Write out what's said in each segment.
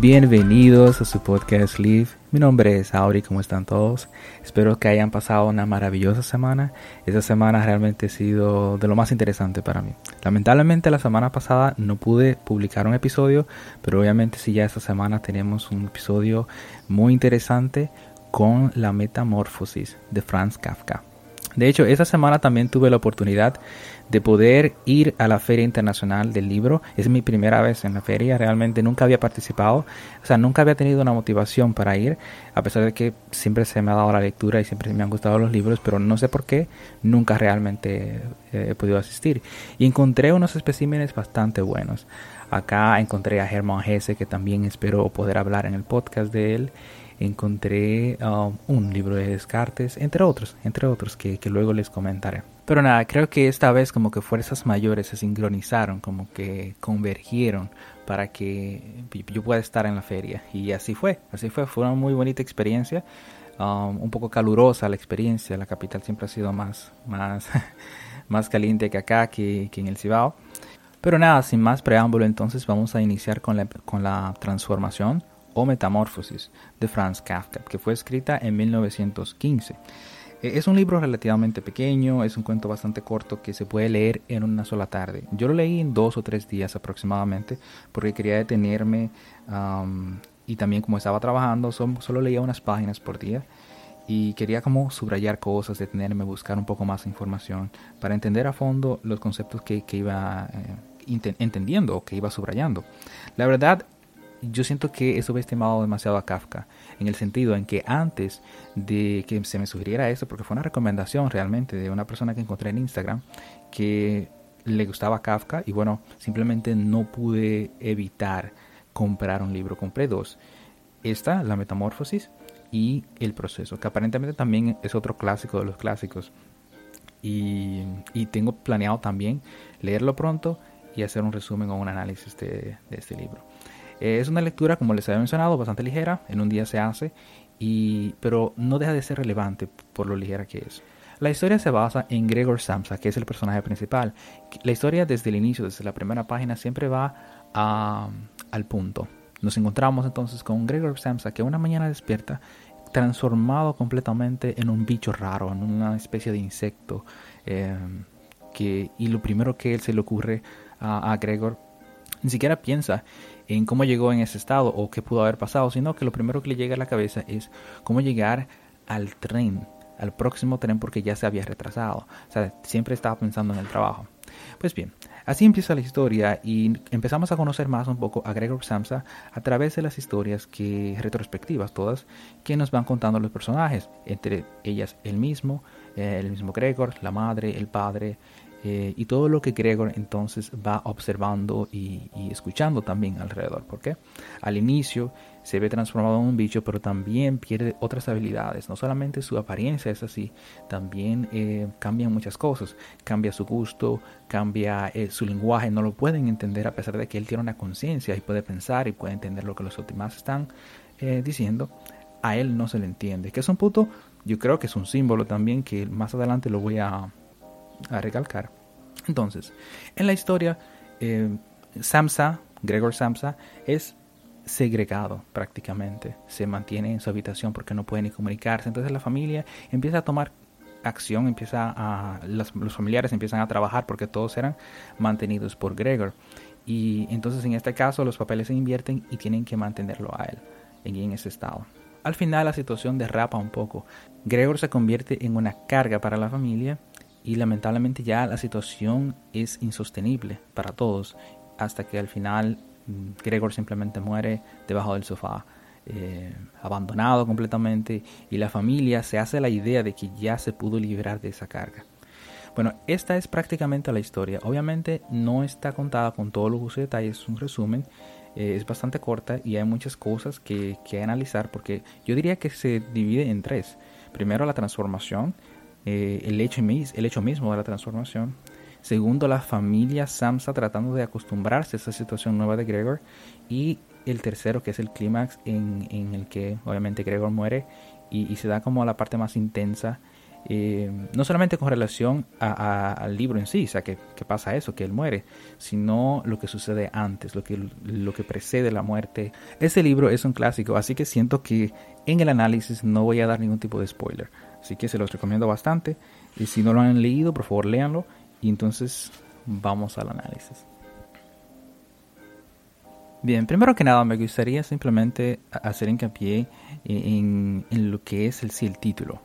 Bienvenidos a su podcast Live. Mi nombre es Auri, ¿cómo están todos? Espero que hayan pasado una maravillosa semana. Esta semana realmente ha sido de lo más interesante para mí. Lamentablemente la semana pasada no pude publicar un episodio, pero obviamente si ya esta semana tenemos un episodio muy interesante con la metamorfosis de Franz Kafka. De hecho, esa semana también tuve la oportunidad de poder ir a la Feria Internacional del Libro. Es mi primera vez en la feria, realmente nunca había participado, o sea, nunca había tenido una motivación para ir, a pesar de que siempre se me ha dado la lectura y siempre me han gustado los libros, pero no sé por qué nunca realmente eh, he podido asistir. Y encontré unos especímenes bastante buenos. Acá encontré a Hermann Hesse, que también espero poder hablar en el podcast de él encontré um, un libro de Descartes, entre otros, entre otros que, que, luego les comentaré. Pero nada, creo que esta vez como que fuerzas mayores se sincronizaron, como que convergieron para que yo pueda estar en la feria. Y así fue, así fue, fue una muy bonita experiencia, um, un poco calurosa la experiencia, la capital siempre ha sido más, más, más caliente que acá, que, que en el Cibao. Pero nada, sin más preámbulo, entonces vamos a iniciar con la, con la transformación o Metamorfosis de Franz Kafka, que fue escrita en 1915. E, es un libro relativamente pequeño, es un cuento bastante corto que se puede leer en una sola tarde. Yo lo leí en dos o tres días aproximadamente porque quería detenerme y también como estaba trabajando solo leía unas páginas por día y quería como subrayar cosas, detenerme, buscar un poco más de información para entender a fondo los conceptos que, que iba eh, entendiendo o que iba subrayando. La verdad yo siento que he subestimado demasiado a Kafka, en el sentido en que antes de que se me sugiriera eso, porque fue una recomendación realmente de una persona que encontré en Instagram, que le gustaba Kafka y bueno, simplemente no pude evitar comprar un libro, compré dos. Esta, La Metamorfosis y El Proceso, que aparentemente también es otro clásico de los clásicos. Y, y tengo planeado también leerlo pronto y hacer un resumen o un análisis de este libro. Eh, es una lectura, como les había mencionado, bastante ligera, en un día se hace, y, pero no deja de ser relevante por lo ligera que es. La historia se basa en Gregor Samsa, que es el personaje principal. La historia desde el inicio, desde la primera página, siempre va al punto. Nos encontramos entonces con Gregor Samsa, que una mañana despierta transformado completamente en un bicho raro, en una especie de insecto. Eh, que, y lo primero que él se le ocurre a, a Gregor, ni siquiera piensa en cómo llegó en ese estado o qué pudo haber pasado, sino que lo primero que le llega a la cabeza es cómo llegar al tren, al próximo tren porque ya se había retrasado. O sea, siempre estaba pensando en el trabajo. Pues bien, así empieza la historia y empezamos a conocer más un poco a Gregor Samsa a través de las historias que retrospectivas todas que nos van contando los personajes, entre ellas el mismo, eh, el mismo Gregor, la madre, el padre, eh, y todo lo que Gregor entonces va observando y, escuchando también alrededor. Porque al inicio se ve transformado en un bicho, pero también pierde otras habilidades. No solamente su apariencia es así, también eh, cambian muchas cosas. Cambia su gusto, cambia eh, su lenguaje. No lo pueden entender a pesar de que él tiene una conciencia y puede pensar y puede entender lo que los demás están diciendo. A él no se le entiende. Que es un punto, yo creo que es un símbolo también que más adelante lo voy a a recalcar. Entonces, en la historia, eh, Samsa, Gregor Samsa, es segregado prácticamente. Se mantiene en su habitación porque no puede ni comunicarse. Entonces la familia empieza a tomar acción, empieza a, los, familiares empiezan a trabajar porque todos eran mantenidos por Gregor. Y entonces en este caso los papeles se invierten y tienen que mantenerlo a él en ese estado. Al final la situación derrapa un poco. Gregor se convierte en una carga para la familia y lamentablemente ya la situación es insostenible para todos hasta que al final mm, Gregor simplemente muere debajo del sofá, eh, abandonado completamente y la familia se hace la idea de que ya se pudo liberar de esa carga. Bueno, esta es prácticamente la historia. Obviamente no está contada con todos los detalles, es un resumen. Eh, es bastante corta y hay muchas cosas que, que analizar porque yo diría que se divide en tres. Primero la transformación, eh, el, hecho, mismo de la transformación. Segundo, la familia Samsa tratando de acostumbrarse a esa situación nueva de Gregor. Y el tercero, que es el clímax en, el que obviamente Gregor muere y, se da como la parte más intensa. Eh, no solamente con relación al libro en sí, o sea, que, que, pasa eso, que él muere, sino lo que sucede antes, lo que, lo que precede la muerte. Ese libro es un clásico, así que siento que en el análisis no voy a dar ningún tipo de spoiler. Así que se los recomiendo bastante. Y si no lo han leído, por favor léanlo. Y entonces vamos al análisis. Bien, primero que nada me gustaría simplemente hacer hincapié en, en lo que es el título,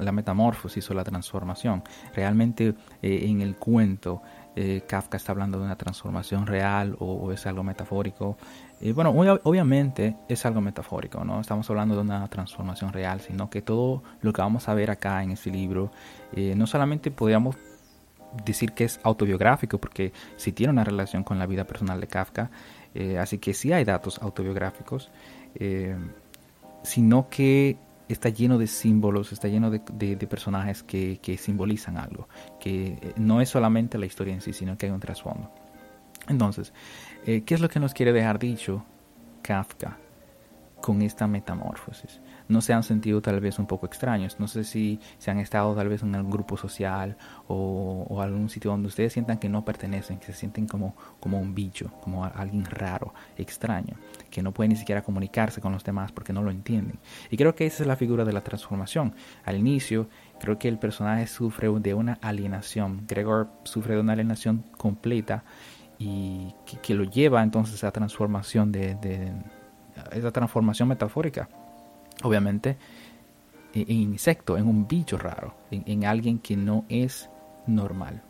la, metamorfosis o la transformación. Realmente eh, en el cuento eh, Kafka está hablando de una transformación real o es algo metafórico. Y bueno, obviamente es algo metafórico, no estamos hablando de una transformación real, sino que todo lo que vamos a ver acá en este libro, eh, no solamente podríamos decir que es autobiográfico, porque sí tiene una relación con la vida personal de Kafka, eh, así que sí hay datos autobiográficos, eh, sino que está lleno de símbolos, está lleno de, personajes que, que, simbolizan algo, que no es solamente la historia en sí, sino que hay un trasfondo. Entonces, eh, ¿Qué es lo que nos quiere dejar dicho Kafka con esta metamorfosis? No se han sentido tal vez un poco extraños. No sé si se han estado tal vez en algún grupo social o, algún sitio donde ustedes sientan que no pertenecen, que se sienten como, como un bicho, como alguien raro, extraño, que no puede ni siquiera comunicarse con los demás porque no lo entienden. Y creo que esa es la figura de la transformación. Al inicio, creo que el personaje sufre de una alienación. Gregor sufre de una alienación completa y que, lo lleva entonces a transformación de, esa transformación metafórica obviamente en, insecto en un bicho raro en, alguien que no es normal.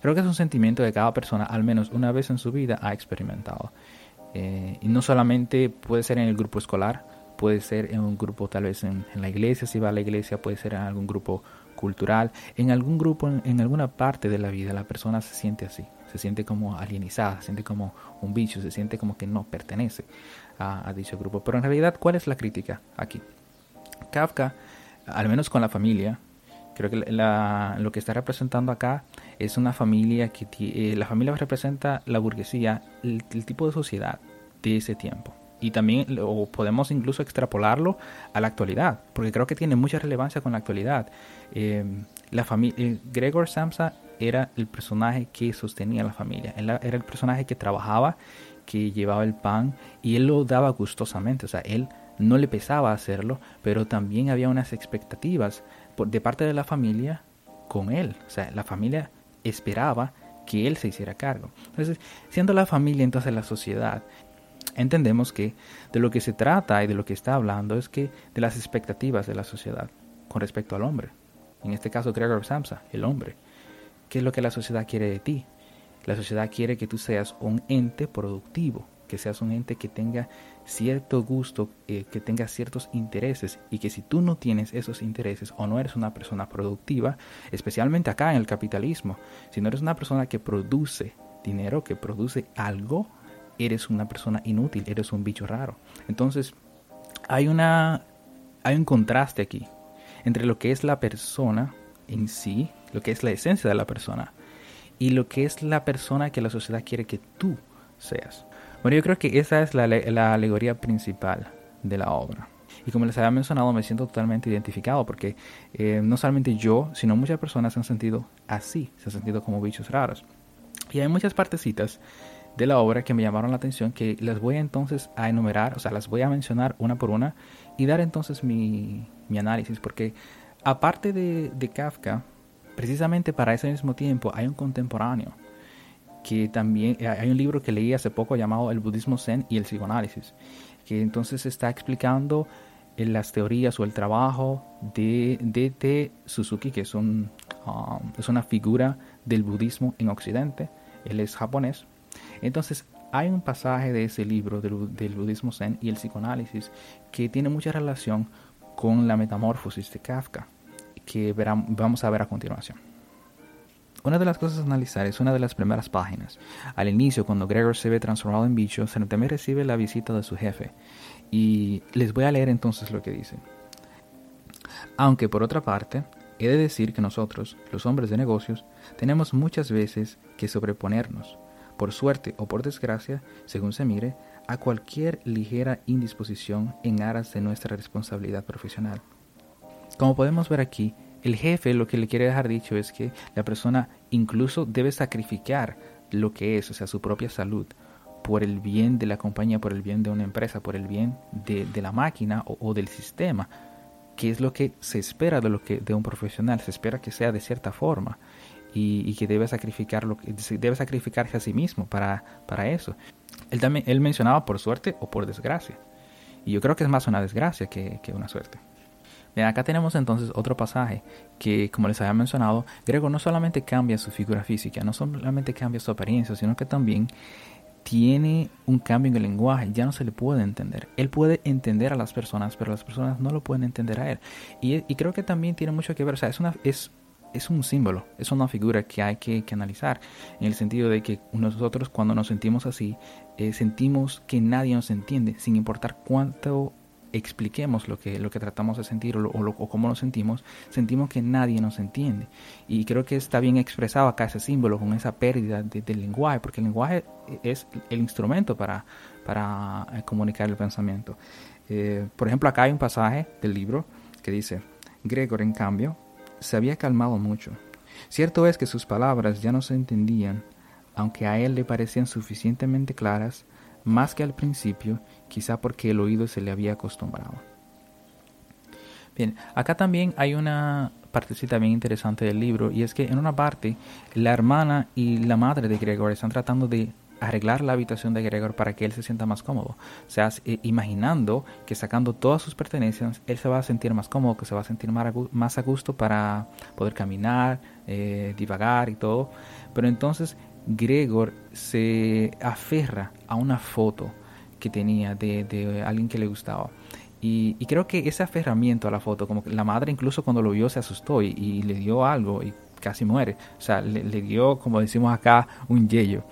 Creo que es un sentimiento que cada persona al menos una vez en su vida ha experimentado. Eh, y no solamente puede ser en el grupo escolar puede ser en un grupo tal vez en, la iglesia si va a la iglesia puede ser en algún grupo cultural en algún grupo en alguna parte de la vida la persona se siente así se siente como alienizada, se siente como un bicho, se siente como que no pertenece a, dicho grupo. Pero en realidad, ¿cuál es la crítica aquí? Kafka, al menos con la familia, creo que lo que está representando acá es una familia que eh, la familia representa la burguesía, el, tipo de sociedad de ese tiempo. Y también lo, podemos incluso extrapolarlo a la actualidad, porque creo que tiene mucha relevancia con la actualidad. Eh, la familia, eh, Gregor Samsa era el personaje que sostenía la familia. era el personaje que trabajaba, que llevaba el pan y él lo daba gustosamente. O sea, él no le pesaba hacerlo, pero también había unas expectativas de parte de la familia con él. O sea, la familia esperaba que él se hiciera cargo. Entonces, siendo la familia entonces la sociedad, entendemos que de lo que se trata y de lo que está hablando es que de las expectativas de la sociedad con respecto al hombre. En este caso, Gregor Samsa, el hombre. ¿Qué es lo que la sociedad quiere de ti? La sociedad quiere que tú seas un ente productivo, que seas un ente que tenga cierto gusto, eh, que tenga ciertos intereses y que si tú no tienes esos intereses o no eres una persona productiva, especialmente acá en el capitalismo, si no eres una persona que produce dinero, que produce algo, eres una persona inútil, eres un bicho raro. Entonces, hay una hay un contraste aquí entre lo que es la persona en sí, lo que es la esencia de la persona, y lo que es la persona que la sociedad quiere que tú seas. Bueno, yo creo que esa es la, alegoría principal de la obra. Y como les había mencionado, me siento totalmente identificado porque eh, no solamente yo, sino muchas personas se han sentido así, se han sentido como bichos raros. Y hay muchas partecitas de la obra que me llamaron la atención que las voy entonces a enumerar, o sea, las voy a mencionar una por una y dar entonces mi, análisis, porque aparte de Kafka, precisamente para ese mismo tiempo hay un contemporáneo que también eh, hay un libro que leí hace poco llamado El budismo zen y el psicoanálisis, que entonces está explicando eh, las teorías o el trabajo de D.T. Suzuki, que um, es una figura del budismo en Occidente, él es japonés. Entonces hay un pasaje de ese libro del, del budismo zen y el psicoanálisis que tiene mucha relación con la metamorfosis de Kafka, que vamos a ver a continuación. Una de las cosas a analizar es una de las primeras páginas. Al inicio, cuando Gregor se ve transformado en bicho, también recibe la visita de su jefe. Y les voy a leer entonces lo que dice. Aunque por otra parte, he de decir que nosotros, los hombres de negocios, tenemos muchas veces que sobreponernos, por suerte o por desgracia, según se mire, a cualquier ligera indisposición en aras de nuestra responsabilidad profesional. Como podemos ver aquí, el jefe lo que le quiere dejar dicho es que la persona incluso debe sacrificar lo que es, o sea, su propia salud, por el bien de la compañía, por el bien de una empresa, por el bien de, la máquina o, del sistema, que es lo que se espera de, lo que, de un profesional, se espera que sea de cierta forma y, que debe, sacrificar lo que, debe sacrificarse a sí mismo para, para eso. Él, también, él mencionaba por suerte o por desgracia, y yo creo que es más una desgracia que una suerte. Acá tenemos entonces otro pasaje que, como les había mencionado, Grego no solamente cambia su figura física, no solamente cambia su apariencia, sino que también tiene un cambio en el lenguaje, ya no se le puede entender. Él puede entender a las personas, pero las personas no lo pueden entender a él. Y, creo que también tiene mucho que ver, o sea, es un símbolo, es una figura que hay que, analizar, en el sentido de que nosotros cuando nos sentimos así, eh, sentimos que nadie nos entiende, sin importar cuánto expliquemos lo que, lo que tratamos de sentir o, o, cómo nos sentimos, sentimos que nadie nos entiende. Y creo que está bien expresado acá ese símbolo con esa pérdida del lenguaje, porque el lenguaje es el instrumento para, para eh, comunicar el pensamiento. Eh, por ejemplo, acá hay un pasaje del libro que dice, Gregor, en cambio, se había calmado mucho. Cierto es que sus palabras ya no se entendían, aunque a él le parecían suficientemente claras, más que al principio, quizá porque el oído se le había acostumbrado. Bien, acá también hay una partecita bien interesante del libro y es que en una parte la hermana y la madre de Gregor están tratando de arreglar la habitación de Gregor para que él se sienta más cómodo. O sea, eh, imaginando que sacando todas sus pertenencias, él se va a sentir más cómodo, que se va a sentir más a gusto para poder caminar, eh, divagar y todo. Pero entonces Gregor se aferra a una foto que tenía de, alguien que le gustaba. Y, creo que ese aferramiento a la foto, como que la madre incluso cuando lo vio se asustó y, le dio algo y casi muere. O sea, le, dio, como decimos acá, un yello.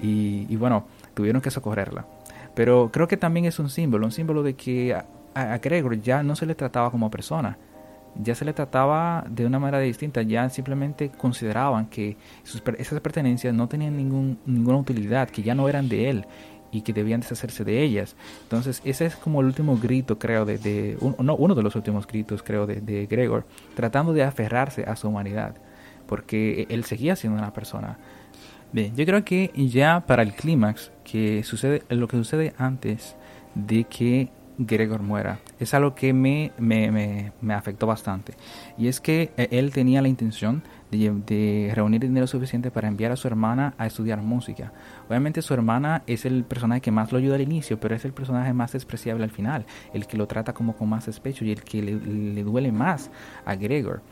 Y, bueno, tuvieron que socorrerla. Pero creo que también es un símbolo, un símbolo de que a, a Gregor ya no se le trataba como persona, ya se le trataba de una manera distinta, ya simplemente consideraban que esas pertenencias no tenían ningún, ninguna utilidad, que ya no eran de él y que debían deshacerse de ellas. Entonces ese es como el último grito, creo, de, uno de los últimos gritos, creo, de, de, Gregor, tratando de aferrarse a su humanidad, porque él seguía siendo una persona. Bien, yo creo que ya para el clímax, que sucede, lo que sucede antes de que Gregor muera. Es algo que me, me, me, afectó bastante. Y es que eh, él tenía la intención de, reunir dinero suficiente para enviar a su hermana a estudiar música. Obviamente su hermana es el personaje que más lo ayuda al inicio, pero es el personaje más despreciable al final, el que lo trata como con más despecho y el que le duele más a Gregor.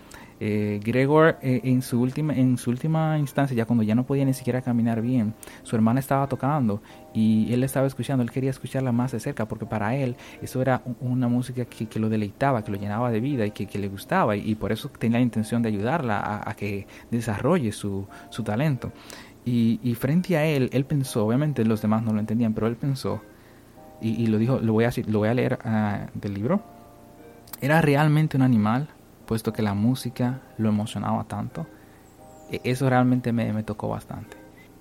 Eh, Gregor eh, en, su última, en su última instancia, ya cuando ya no podía ni siquiera caminar bien, su hermana estaba tocando y él estaba escuchando, él quería escucharla más de cerca porque para él eso era una música que, lo deleitaba, que lo llenaba de vida y que, le gustaba y, por eso tenía la intención de ayudarla a, que desarrolle su, su talento. Y, frente a él, él pensó, obviamente los demás no lo entendían, pero él pensó y, lo dijo, lo voy a, lo voy a leer ah, del libro, ¿era realmente un animal? Puesto que la música lo emocionaba tanto, e-, eso realmente me, tocó bastante,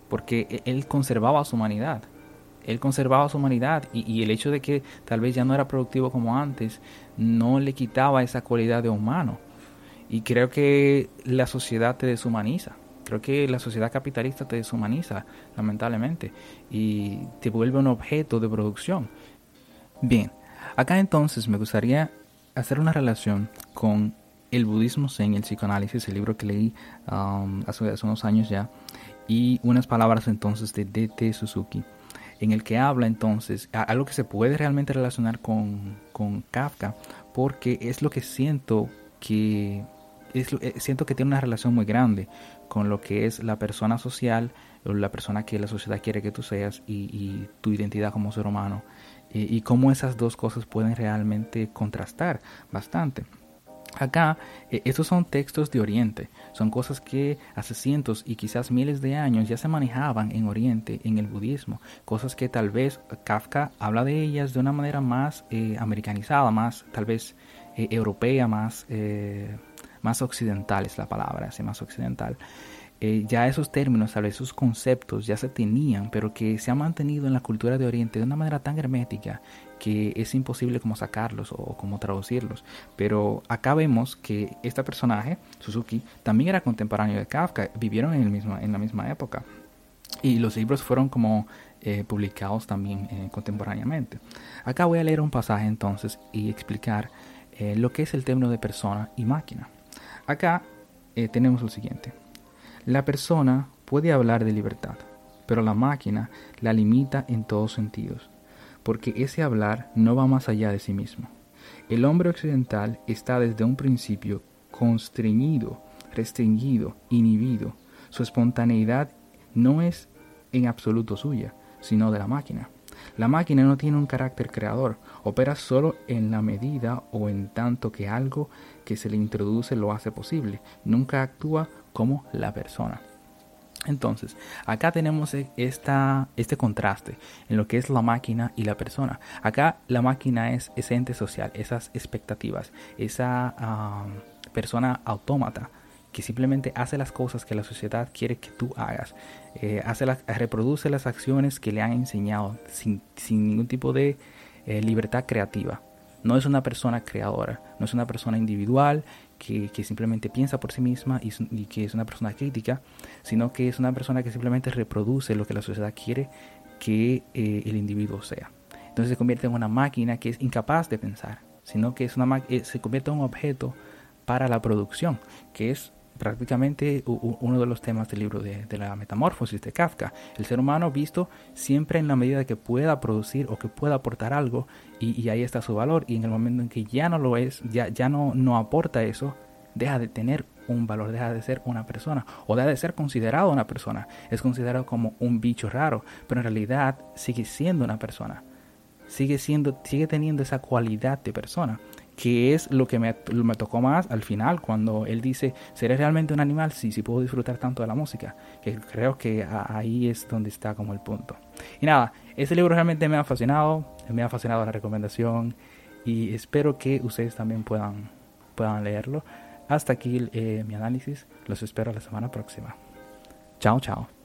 porque e-, él conservaba su humanidad. él conservaba su humanidad y, y, el hecho de que tal vez ya no era productivo como antes no le quitaba esa cualidad de humano. Y creo que la sociedad te deshumaniza. Creo que la sociedad capitalista te deshumaniza, lamentablemente, y te vuelve un objeto de producción. Bien, acá entonces me gustaría hacer una relación con el budismo zen y el psicoanálisis, el libro que leí um, hace, unos años ya, y unas palabras entonces de D.T. Suzuki, en el que habla entonces algo que se puede realmente relacionar con, con Kafka, porque es lo que siento que es, eh, siento que tiene una relación muy grande con lo que es la persona social, la persona que la sociedad quiere que tú seas y, y tu identidad como ser humano y, y cómo esas dos cosas pueden realmente contrastar bastante. Acá, eh, estos son textos de Oriente, son cosas que hace cientos y quizás miles de años ya se manejaban en Oriente, en el budismo, cosas que tal vez Kafka habla de ellas de una manera más eh, americanizada, más tal vez eh, europea, más, más occidental es la palabra, así más occidental. Eh, ya esos términos, tal vez esos conceptos ya se tenían, pero que se han mantenido en la cultura de Oriente de una manera tan hermética que es imposible como sacarlos o como traducirlos. Pero acá vemos que este personaje, Suzuki, también era contemporáneo de Kafka, vivieron en, el mismo, en la misma época. Y los libros fueron como eh, publicados también eh, contemporáneamente. Acá voy a leer un pasaje entonces y explicar lo que es el término de persona y máquina. Acá tenemos lo siguiente. La persona puede hablar de libertad, pero la máquina la limita en todos sentidos, porque ese hablar no va más allá de sí mismo. El hombre occidental está desde un principio constreñido, restringido, inhibido. Su espontaneidad no es en absoluto suya, sino de la máquina. La máquina no tiene un carácter creador, opera solo en la medida o en tanto que algo que se le introduce lo hace posible, nunca actúa como la persona. Entonces, acá tenemos e, esta, este contraste en lo que es la máquina y la persona. Acá la máquina es ese ente social, esas expectativas, esa persona autómata que simplemente hace las cosas que la sociedad quiere que tú hagas, eh, hace la, reproduce las acciones que le han enseñado sin, sin ningún tipo de eh, libertad creativa. No es una persona creadora, no es una persona individual que, simplemente piensa por sí misma y, y, que es una persona crítica, sino que es una persona que simplemente reproduce lo que la sociedad quiere que eh, el individuo sea. Entonces se convierte en una máquina que es incapaz de pensar, sino que es una, eh, se convierte en un objeto para la producción, que es prácticamente uno de los temas del libro de, de, la metamorfosis de Kafka. El ser humano visto siempre en la medida que pueda producir o que pueda aportar algo y, ahí está su valor y en el momento en que ya no lo es, ya, ya no, no aporta eso, deja de tener un valor, deja de ser una persona o deja de ser considerado una persona. Es considerado como un bicho raro, pero en realidad sigue siendo una persona. Sigue, siendo, sigue teniendo esa cualidad de persona que es lo que me, me, tocó más al final, cuando él dice, ¿seré realmente un animal? Sí, sí puedo disfrutar tanto de la música, que creo que ahí es donde está como el punto. Y nada, ese libro realmente me ha fascinado, me ha fascinado la recomendación y espero que ustedes también puedan, puedan leerlo. Hasta aquí eh, mi análisis, los espero la semana próxima. Chao, chao.